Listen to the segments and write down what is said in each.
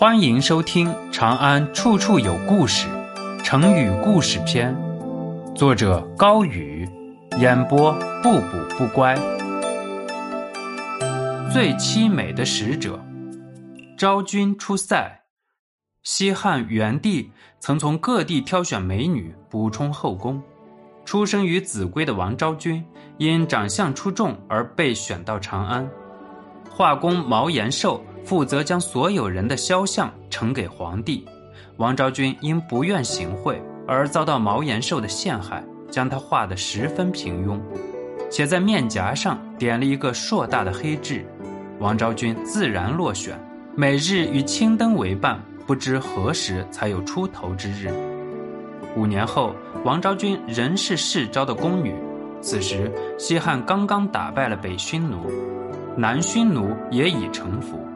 欢迎收听《长安处处有故事》成语故事篇，作者高宇，演播不补不乖。最凄美的使者，昭君出塞。西汉元帝曾从各地挑选美女补充后宫。出生于秭归的王昭君，因长相出众而被选到长安。画工毛延寿负责将所有人的肖像呈给皇帝。王昭君因不愿行贿而遭到毛延寿的陷害，将他画得十分平庸，且在面颊上点了一个硕大的黑痣。王昭君自然落选，每日与青灯为伴，不知何时才有出头之日。五年后，王昭君仍是世昭的宫女。此时，西汉刚刚打败了北匈奴，南匈奴也已臣服。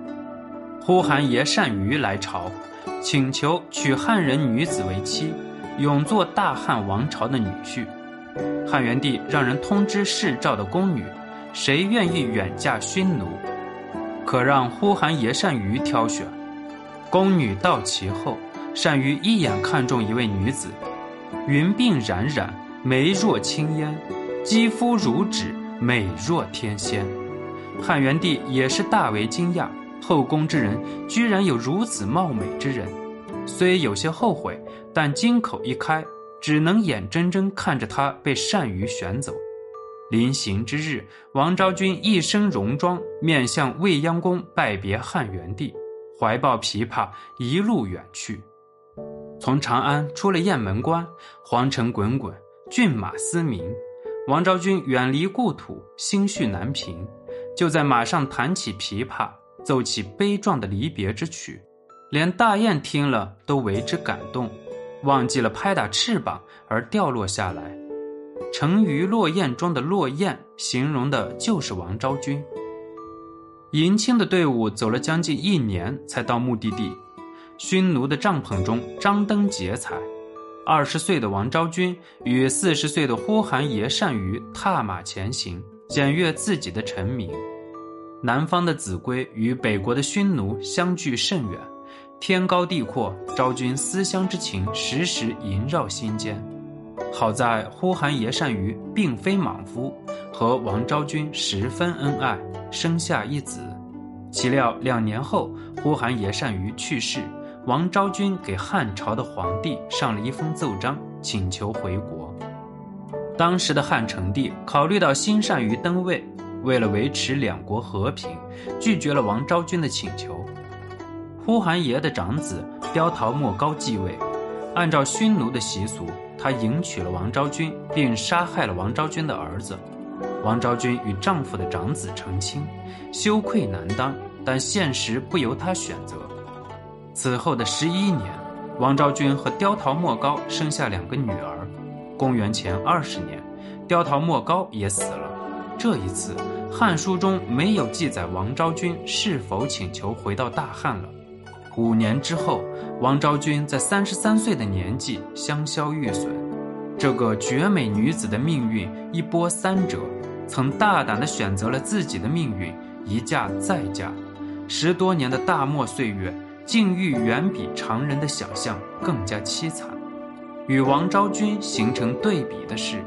呼韩邪单于来朝，请求娶汉人女子为妻，永做大汉王朝的女婿。汉元帝让人通知世赵的宫女，谁愿意远嫁匈奴，可让呼韩邪单于挑选。宫女到齐后，单于一眼看中一位女子。云鬓冉冉，眉若青烟，肌肤如纸，美若天仙。汉元帝也是大为惊讶，后宫之人居然有如此貌美之人，虽有些后悔，但金口一开，只能眼睁睁看着他被单于选走。临行之日，王昭君一身戎装，面向未央宫拜别汉元帝，怀抱琵琶一路远去。从长安出了雁门关，皇城滚滚，骏马嘶鸣。王昭君远离故土，心绪难平，就在马上弹起琵琶，奏起悲壮的离别之曲，连大雁听了都为之感动，忘记了拍打翅膀而掉落下来。沉鱼落雁中的落雁，形容的就是王昭君。迎亲的队伍走了将近一年，才到目的地。匈奴的帐篷中张灯结彩，二十岁的王昭君与四十岁的呼韩邪单于踏马前行，检阅自己的臣民。南方的秭归与北国的匈奴相距甚远，天高地阔，昭君思乡之情时时萦绕心间。好在呼韩邪单于并非莽夫，和王昭君十分恩爱，生下一子。岂料两年后，呼韩邪单于去世。王昭君给汉朝的皇帝上了一封奏章，请求回国。当时的汉成帝考虑到新单于登位，为了维持两国和平，拒绝了王昭君的请求。呼韩邪的长子刁陶莫高继位，按照匈奴的习俗，他迎娶了王昭君，并杀害了王昭君的儿子。王昭君与丈夫的长子成亲，羞愧难当，但现实不由她选择。此后的十一年，王昭君和刁陶莫高生下两个女儿。公元前二十年，刁陶莫高也死了。这一次，《汉书》中没有记载王昭君是否请求回到大汉了。五年之后，王昭君在三十三岁的年纪香消玉损。这个绝美女子的命运一波三折，曾大胆地选择了自己的命运，一嫁再嫁。十多年的大漠岁月。境遇远比常人的想象更加凄惨。与王昭君形成对比的是，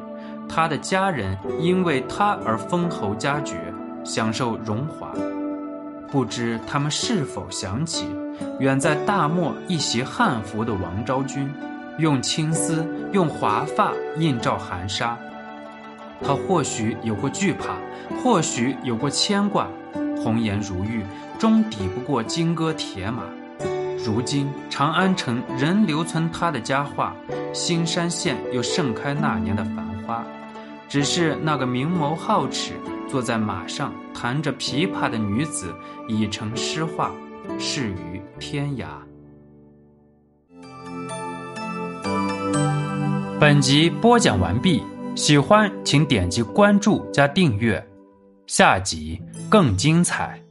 他的家人因为他而封侯加爵，享受荣华。不知他们是否想起，远在大漠一袭汉服的王昭君，用青丝、用华发映照寒沙。他或许有过惧怕，或许有过牵挂。红颜如玉，终抵不过金戈铁马。如今长安城仍留存他的佳话，新山县又盛开那年的繁花。只是那个明眸皓齿、坐在马上弹着琵琶的女子，已成诗画，逝于天涯。本集播讲完毕，喜欢请点击关注加订阅，下集更精彩。